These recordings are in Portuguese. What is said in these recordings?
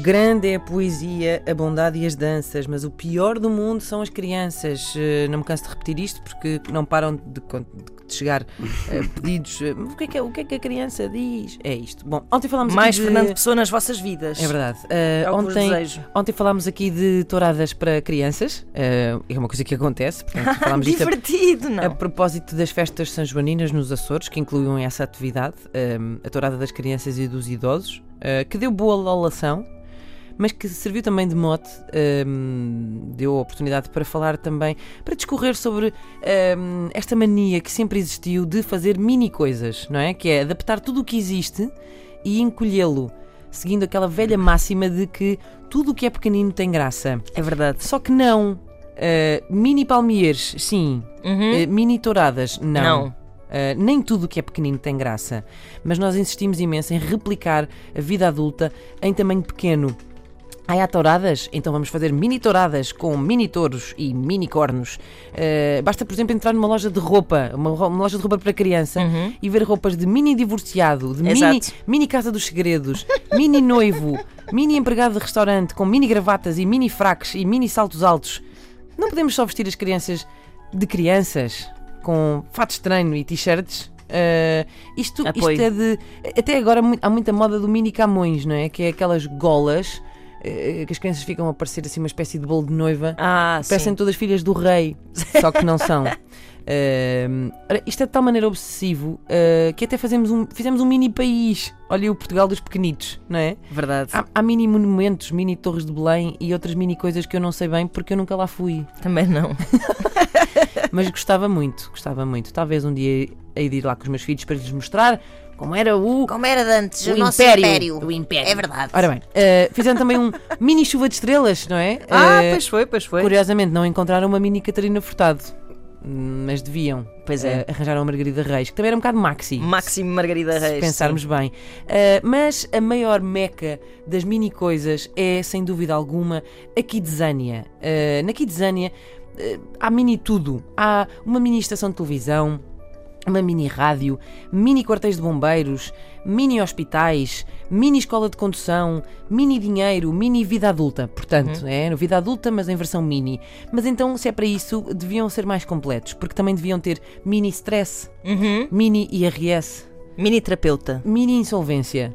Grande é a poesia, a bondade e as danças, mas o pior do mundo são as crianças. Eh, Não me canso de repetir isto porque não param de, de chegar eh, pedidos. eh, O que, é que, é- o que é que a criança diz? É isto. Bom, ontem falámos Mais aqui de... Fernando Pessoa nas vossas vidas. É verdade. Vos ontem, ontem falámos aqui de touradas para crianças. Eh, é uma coisa que acontece. Portanto, falámos a- Divertido, a não? propósito das festas sanjoaninas nos Açores, que incluíam essa atividade, a tourada das crianças e dos idosos, uh, que deu boa lolação, mas que serviu também de mote, hum, deu a oportunidade para falar também, para discorrer sobre hum, esta mania que sempre existiu de fazer mini coisas, não é? Que é adaptar tudo o que existe e encolhê-lo, seguindo aquela velha máxima de que tudo o que é pequenino tem graça. É verdade. Só que não. Uh, mini palmiers, sim. Uhum. Uh, mini touradas, não. Não. Uh, nem tudo o que é pequenino tem graça. Mas nós insistimos imenso em replicar a vida adulta em tamanho pequeno. Ai, há touradas? Então vamos fazer mini touradas com mini touros e mini cornos. Uh, basta, por exemplo, entrar numa loja de roupa, uma, uma loja de roupa para criança, Uhum. e ver roupas de mini divorciado, de mini, mini casa dos segredos, mini noivo, mini empregado de restaurante com mini gravatas e mini fracos e mini saltos altos. Não podemos só vestir as crianças de crianças com fatos de treino e t-shirts. Uh, isto, isto é de. Até agora há muita moda do mini camões, não é? Que é aquelas golas que as crianças ficam a parecer assim uma espécie de bolo de noiva. Ah, Parecem sim. todas filhas do rei, só que não são. Ora, isto é de tal maneira obsessivo ah, que até fazemos um, fizemos um mini país. Olha o Portugal dos pequenitos, não é? Verdade. Há, há mini monumentos, mini torres de Belém e outras mini coisas que eu não sei bem porque eu nunca lá fui. Também não. Mas gostava muito, gostava muito. Talvez um dia hei de ir lá com os meus filhos para lhes mostrar como era o. Como era de antes, o, O nosso império. império. O império. É verdade. Ora bem, ah, fizeram também um mini chuva de estrelas, não é? Ah, Ah, pois foi, pois foi. Curiosamente, não encontraram uma mini Catarina Furtado. Mas deviam. Pois é. Eh, arranjaram a Margarida Reis, que também era um bocado maxi. Máximo Margarida se Reis. pensarmos bem. Eh, mas a maior meca das mini coisas é, sem dúvida alguma, a Kidzania. Eh, na Kidzania eh, há mini tudo. Há uma mini estação de televisão, uma mini rádio, mini quartéis de bombeiros, mini hospitais, mini escola de condução, mini dinheiro, mini vida adulta. Portanto, é vida adulta, mas em versão mini. Mas então, se é para isso, deviam ser mais completos, porque também deviam ter mini stress, Uhum. mini IRS, Mini terapeuta. mini insolvência.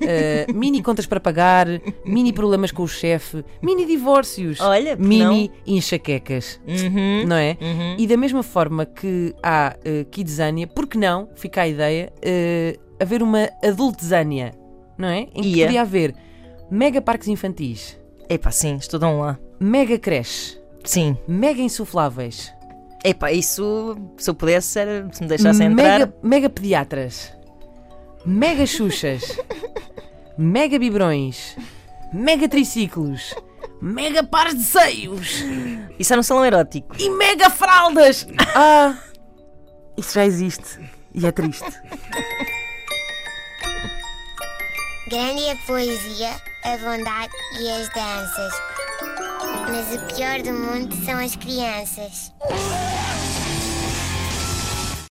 Eh, mini contas para pagar, mini problemas com o chefe, mini divórcios, Olha, porque mini enxaquecas, Uhum. não é? Uhum. E da mesma forma que há uh, Kidzania, por que não, fica a ideia, eh, haver uma adultezânia, não é? Em que Ia. podia haver mega parques infantis, Epá, sim, estudam lá. mega creche, Sim. mega insufláveis, Epá, isso, se eu pudesse, era, se me deixassem entrar. mega, mega pediatras, mega xuxas, mega biberões, mega triciclos, mega pares de seios Isso era um salão erótico. e mega fraldas. Ah, isso já existe e é triste. Grande é a poesia, a bondade e as danças. Mas o pior do mundo são as crianças.